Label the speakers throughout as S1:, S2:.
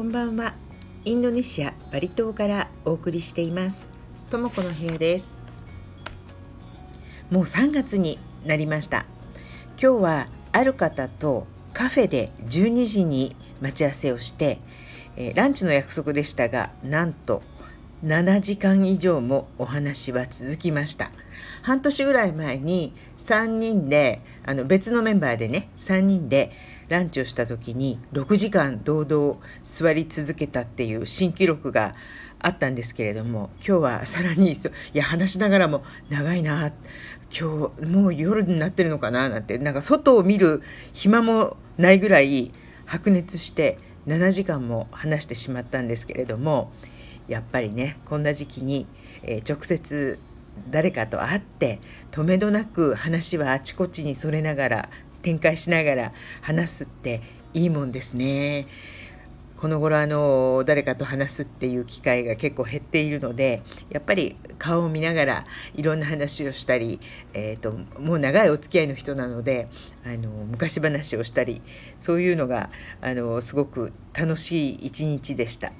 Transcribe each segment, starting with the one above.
S1: こんばんは。インドネシアバリ島からお送りしています。ともこの部屋です。もう3月になりました。今日はある方とカフェで12時に待ち合わせをして、え、ランチの約束でしたがなんと7時間以上もお話は続きました。半年ぐらい前に3人であの別のメンバーでね3人でランチをした時に6時間堂々座り続けたっていう新記録があったんですけれども今日はさらにいや話しながらも長いな今日もう夜になってるのかななんてなんか外を見る暇もないぐらい白熱して7時間も話してしまったんですけれどもやっぱりねこんな時期に、えー、直接誰かと会って止めどなく話はあちこちにそれながら展開しながら話すっていいもんですね。この頃あの誰かと話すっていう機会が結構減っているのでやっぱり顔を見ながらいろんな話をしたり、えーと、もう長いお付き合いの人なのであの昔話をしたりそういうのがあのすごく楽しい一日でした。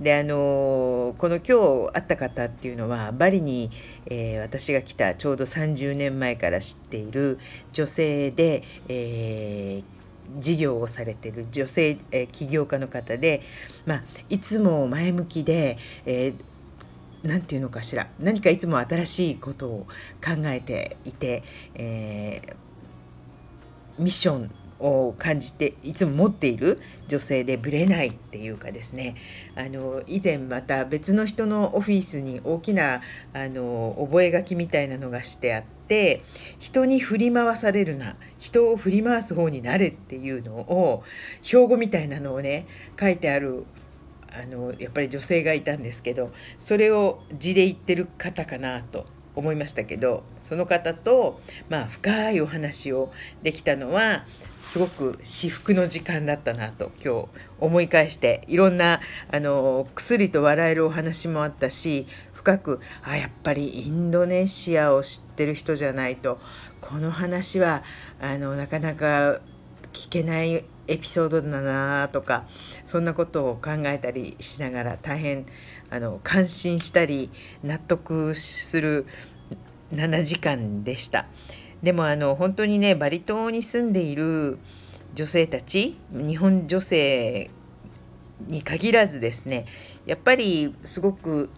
S1: であのこの今日会った方っていうのはバリに、えー、私が来たちょうど30年前から知っている女性で、えー事業をされてる女性、えー、起業家の方で、まあ、いつも前向きで、えー、ていうのかしら何かいつも新しいことを考えていて、えー、ミッションを感じていつも持っている女性でぶれないっていうかですね。あの以前また別の人のオフィスに大きなあの覚書みたいなのがしてあって人に振り回されるな人を振り回す方になれっていうのを標語みたいなのをね書いてあるあのやっぱり女性がいたんですけどそれを字で言ってる方かなと思いましたけどその方と、まあ、深いお話をできたのはすごく至福の時間だったなと今日思い返していろんなあの薬と笑えるお話もあったし深くあやっぱりインドネシアを知ってる人じゃないとこの話はあのなかなか聞けないエピソードだなとかそんなことを考えたりしながら大変あの感心したり納得する7時間でした。でもあの本当にねバリ島に住んでいる女性たち日本女性に限らずですねやっぱりすごく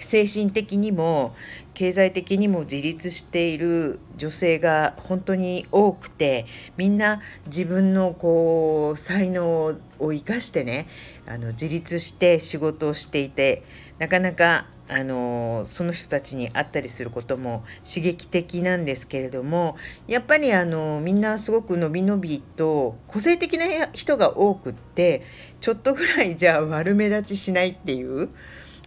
S1: 精神的にも経済的にも自立している女性が本当に多くてみんな自分のこう才能を生かしてねあの自立して仕事をしていてなかなかあのその人たちに会ったりすることも刺激的なんですけれどもやっぱりあのみんなすごくのびのびと個性的な人が多くってちょっとぐらいじゃあ悪目立ちしないっていう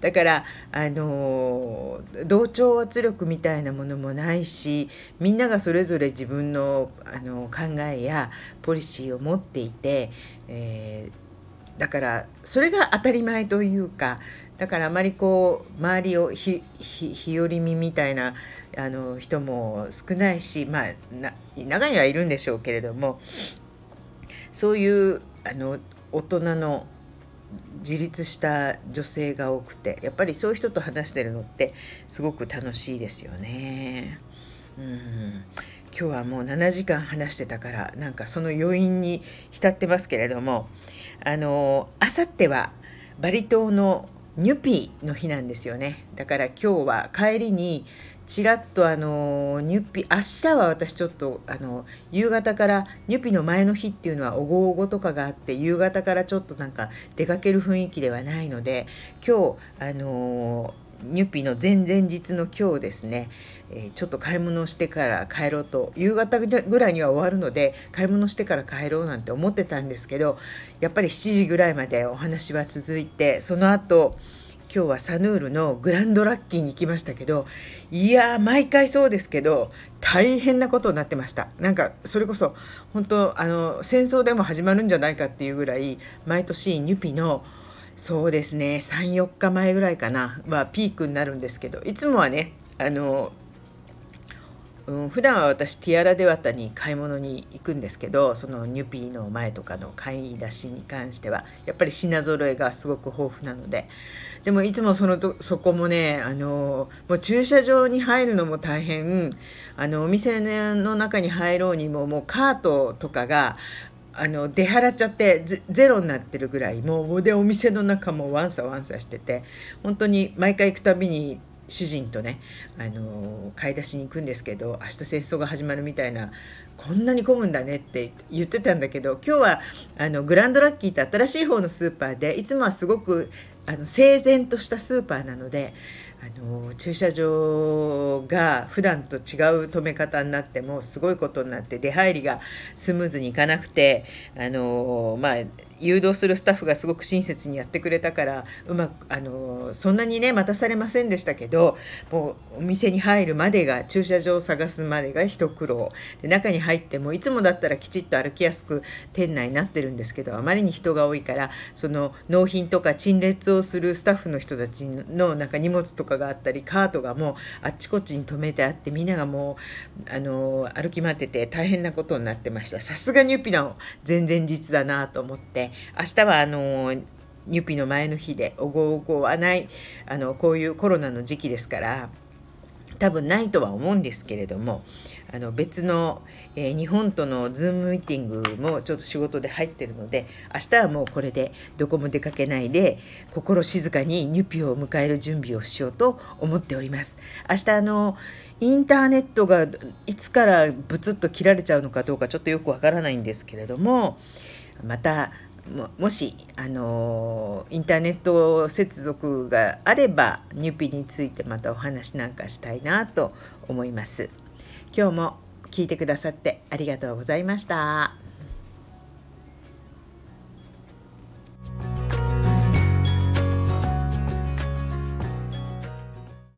S1: だからあの同調圧力みたいなものもないしみんながそれぞれ自分のあの考えやポリシーを持っていて、えー、だからそれが当たり前というかだからあまりこう周りを日和見みたいなあの人も少ないしまあ中にはいるんでしょうけれどもそういうあの大人の自立した女性が多くてやっぱりそういう人と話してるのってすごく楽しいですよね。うん今日はもう7時間話してたからなんかその余韻に浸ってますけれどもあのあさってはバリ島のニュピーの日なんですよねだから今日は帰りにちらっとあのニュピ明日は私ちょっとあの夕方からニュピの前の日っていうのはおごおごとかがあって夕方からちょっとなんか出かける雰囲気ではないので今日あのニュピの前々日の今日ですね、えー、ちょっと買い物をしてから帰ろうと夕方ぐらいには終わるので買い物してから帰ろうなんて思ってたんですけどやっぱり7時ぐらいまでお話は続いてその後今日はサヌールのグランドラッキーに行きましたけどいやー毎回そうですけど大変なことになってました。なんかそれこそ本当あの戦争でも始まるんじゃないかっていうぐらい毎年ニュピのそうですね34日前ぐらいかなはピークになるんですけどいつもはねあのうん、普段は私ティアラデワタに買い物に行くんですけどそのニュピーの前とかの買い出しに関してはやっぱり品揃えがすごく豊富なので。でもいつもそのとそこもねあのもう駐車場に入るのも大変。あのお店の中に入ろうにももうカートとかがあの出払っちゃってゼロになってるぐらいもうでお店の中もワンサワンサしてて本当に毎回行くたびに主人とね、あの買い出しに行くんですけど明日戦争が始まるみたいなこんなに混むんだねって言ってたんだけど今日はあのグランドラッキーって新しい方のスーパーでいつもはすごくあの整然としたスーパーなのであの駐車場が普段と違う止め方になってもすごいことになって出入りがスムーズにいかなくてあのまあ誘導するスタッフがすごく親切にやってくれたからうまくあのそんなにね待たされませんでしたけどもうお店に入るまでが駐車場を探すまでが一苦労。で中に入ってもいつもだったらきちっと歩きやすく店内になってるんですけどあまりに人が多いからその納品とか陳列をするスタッフの人たちのなんか荷物とかかがあったりカートがもうあっちこっちに止めてあってみんながもうあの歩き回ってて大変なことになってましたさすがニュピの前々日だなと思って明日はあのニュピの前の日でおごおごはないあのこういうコロナの時期ですから多分ないとは思うんですけれどもあの別の、えー、日本とのズームミーティングもちょっと仕事で入ってるので明日はもうこれでどこも出かけないで心静かにニュピを迎える準備をしようと思っております明日あのインターネットがいつからブツッと切られちゃうのかどうかちょっとよくわからないんですけれどもまたももし、あのインターネット接続があればニュピについてまたお話なんかしたいなと思います。今日も聞いてくださってありがとうございました。